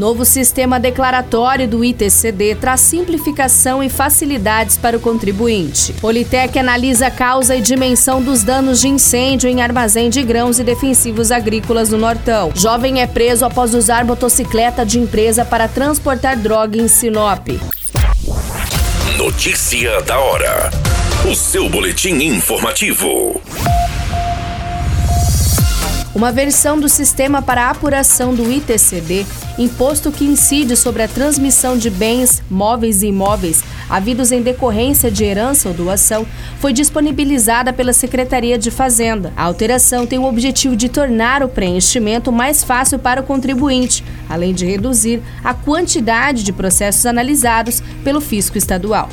Novo sistema declaratório do ITCD traz simplificação e facilidades para o contribuinte. Politec analisa causa e dimensão dos danos de incêndio em armazém de grãos e defensivos agrícolas no Nortão. Jovem é preso após usar motocicleta de empresa para transportar droga em Sinop. Notícia da hora. O seu boletim informativo. Uma versão do sistema para apuração do ITCD, imposto que incide sobre a transmissão de bens, móveis e imóveis havidos em decorrência de herança ou doação, foi disponibilizada pela Secretaria de Fazenda. A alteração tem o objetivo de tornar o preenchimento mais fácil para o contribuinte, além de reduzir a quantidade de processos analisados pelo fisco estadual.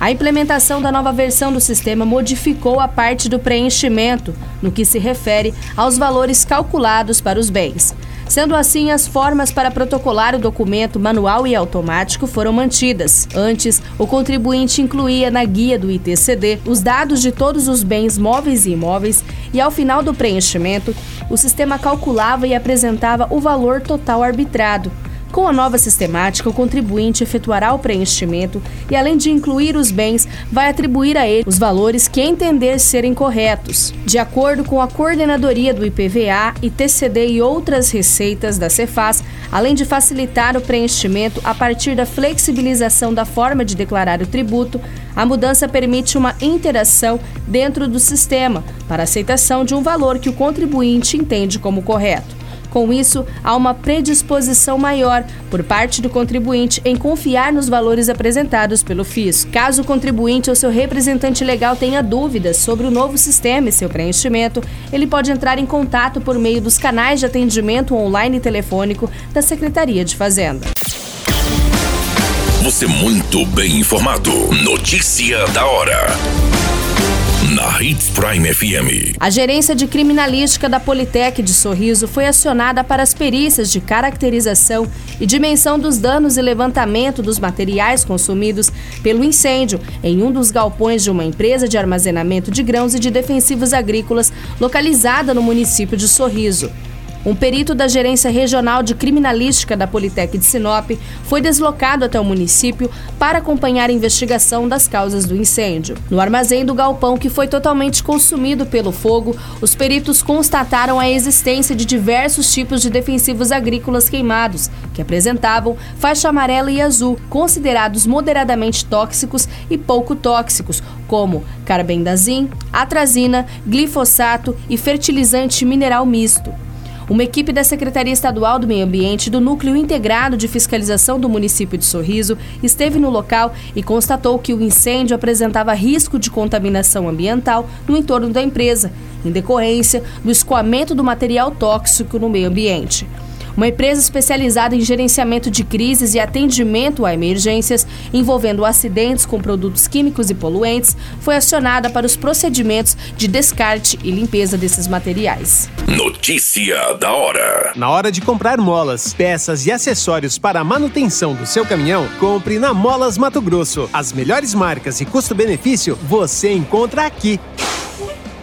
A implementação da nova versão do sistema modificou a parte do preenchimento, no que se refere aos valores calculados para os bens. Sendo assim, as formas para protocolar o documento manual e automático foram mantidas. Antes, o contribuinte incluía na guia do ITCD os dados de todos os bens móveis e imóveis e, ao final do preenchimento, o sistema calculava e apresentava o valor total arbitrado, com a nova sistemática, o contribuinte efetuará o preenchimento e, além de incluir os bens, vai atribuir a ele os valores que entender serem corretos. De acordo com a coordenadoria do IPVA, ITCD e outras receitas da Cefaz, além de facilitar o preenchimento a partir da flexibilização da forma de declarar o tributo, a mudança permite uma interação dentro do sistema para aceitação de um valor que o contribuinte entende como correto. Com isso, há uma predisposição maior por parte do contribuinte em confiar nos valores apresentados pelo FIS. Caso o contribuinte ou seu representante legal tenha dúvidas sobre o novo sistema e seu preenchimento, ele pode entrar em contato por meio dos canais de atendimento online e telefônico da Secretaria de Fazenda. Você muito bem informado. Notícia da hora Hits Prime FM. A gerência de criminalística da Politec de Sorriso foi acionada para as perícias de caracterização e dimensão dos danos e levantamento dos materiais consumidos pelo incêndio em um dos galpões de uma empresa de armazenamento de grãos e de defensivos agrícolas localizada no município de Sorriso. Um perito da Gerência Regional de Criminalística da Politec de Sinop foi deslocado até o município para acompanhar a investigação das causas do incêndio. No armazém do galpão, que foi totalmente consumido pelo fogo, os peritos constataram a existência de diversos tipos de defensivos agrícolas queimados, que apresentavam faixa amarela e azul, considerados moderadamente tóxicos e pouco tóxicos, como carbendazim, atrazina, glifosato e fertilizante mineral misto. Uma equipe da Secretaria Estadual do Meio Ambiente do Núcleo Integrado de Fiscalização do município de Sorriso esteve no local e constatou que o incêndio apresentava risco de contaminação ambiental no entorno da empresa, em decorrência do escoamento do material tóxico no meio ambiente. Uma empresa especializada em gerenciamento de crises e atendimento a emergências envolvendo acidentes com produtos químicos e poluentes foi acionada para os procedimentos de descarte e limpeza desses materiais. Notícia da hora. Na hora de comprar molas, peças e acessórios para a manutenção do seu caminhão, compre na Molas Mato Grosso. As melhores marcas e custo-benefício você encontra aqui.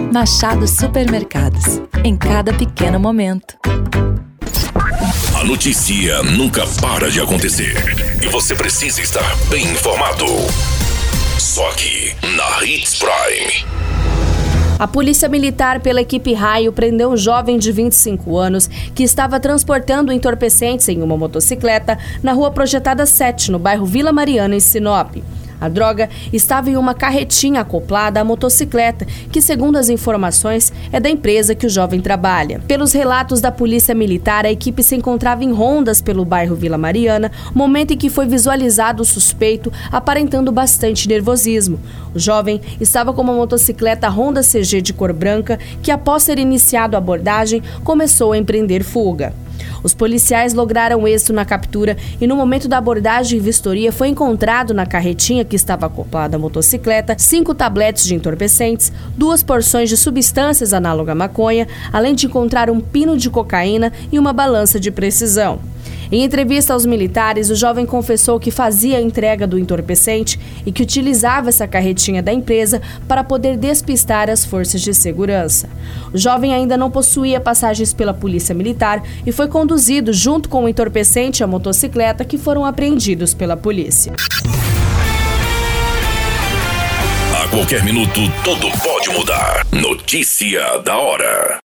Machado Supermercados. Em cada pequeno momento. A notícia nunca para de acontecer. E você precisa estar bem informado. Só aqui, na Hits Prime. A Polícia Militar, pela equipe Raio, prendeu um jovem de 25 anos que estava transportando entorpecentes em uma motocicleta na rua Projetada 7, no bairro Vila Mariana, em Sinop. A droga estava em uma carretinha acoplada à motocicleta, que, segundo as informações, é da empresa que o jovem trabalha. Pelos relatos da Polícia Militar, a equipe se encontrava em rondas pelo bairro Vila Mariana, momento em que foi visualizado o suspeito aparentando bastante nervosismo. O jovem estava com uma motocicleta Honda CG de cor branca que, após ser iniciado a abordagem, começou a empreender fuga. Os policiais lograram êxito na captura e no momento da abordagem e vistoria foi encontrado na carretinha que estava acoplada à motocicleta cinco tabletes de entorpecentes, duas porções de substâncias análoga à maconha, além de encontrar um pino de cocaína e uma balança de precisão. Em entrevista aos militares, o jovem confessou que fazia a entrega do entorpecente e que utilizava essa carretinha da empresa para poder despistar as forças de segurança. O jovem ainda não possuía passagens pela Polícia Militar e foi conduzido junto com o entorpecente e a motocicleta que foram apreendidos pela polícia. A qualquer minuto, tudo pode mudar. Notícia da hora.